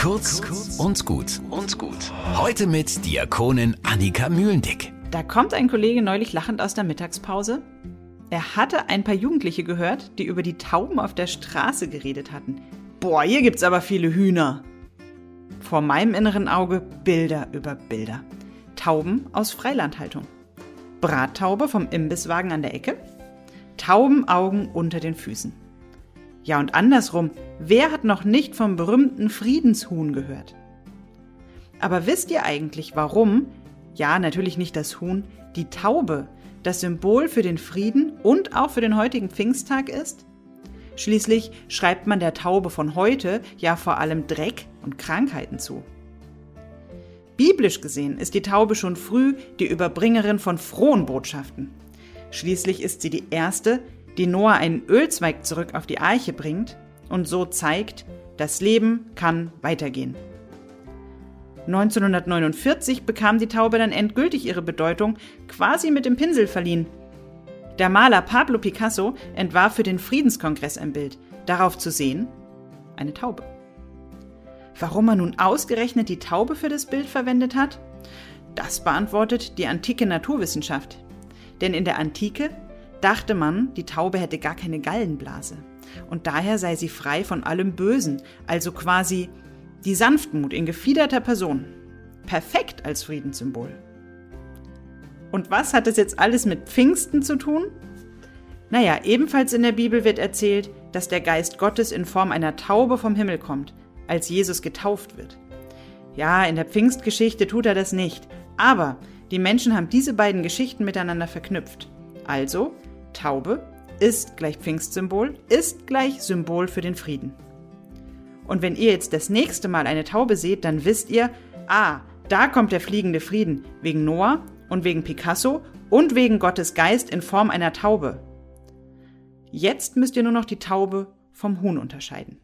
Kurz und gut und gut. Heute mit Diakonin Annika Mühlendick. Da kommt ein Kollege neulich lachend aus der Mittagspause. Er hatte ein paar Jugendliche gehört, die über die Tauben auf der Straße geredet hatten. Boah, hier gibt's aber viele Hühner. Vor meinem inneren Auge Bilder über Bilder. Tauben aus Freilandhaltung. Brattaube vom Imbisswagen an der Ecke. Taubenaugen unter den Füßen. Ja, und andersrum, wer hat noch nicht vom berühmten Friedenshuhn gehört? Aber wisst ihr eigentlich, warum, ja, natürlich nicht das Huhn, die Taube das Symbol für den Frieden und auch für den heutigen Pfingsttag ist? Schließlich schreibt man der Taube von heute ja vor allem Dreck und Krankheiten zu. Biblisch gesehen ist die Taube schon früh die Überbringerin von frohen Botschaften. Schließlich ist sie die erste, die Noah einen Ölzweig zurück auf die Arche bringt und so zeigt, das Leben kann weitergehen. 1949 bekam die Taube dann endgültig ihre Bedeutung quasi mit dem Pinsel verliehen. Der Maler Pablo Picasso entwarf für den Friedenskongress ein Bild, darauf zu sehen eine Taube. Warum er nun ausgerechnet die Taube für das Bild verwendet hat? Das beantwortet die antike Naturwissenschaft. Denn in der Antike dachte man, die Taube hätte gar keine Gallenblase. Und daher sei sie frei von allem Bösen, also quasi die Sanftmut in gefiederter Person. Perfekt als Friedenssymbol. Und was hat es jetzt alles mit Pfingsten zu tun? Naja, ebenfalls in der Bibel wird erzählt, dass der Geist Gottes in Form einer Taube vom Himmel kommt, als Jesus getauft wird. Ja, in der Pfingstgeschichte tut er das nicht, aber die Menschen haben diese beiden Geschichten miteinander verknüpft. Also Taube ist gleich Pfingstsymbol, ist gleich Symbol für den Frieden. Und wenn ihr jetzt das nächste Mal eine Taube seht, dann wisst ihr, ah, da kommt der fliegende Frieden wegen Noah und wegen Picasso und wegen Gottes Geist in Form einer Taube. Jetzt müsst ihr nur noch die Taube vom Huhn unterscheiden.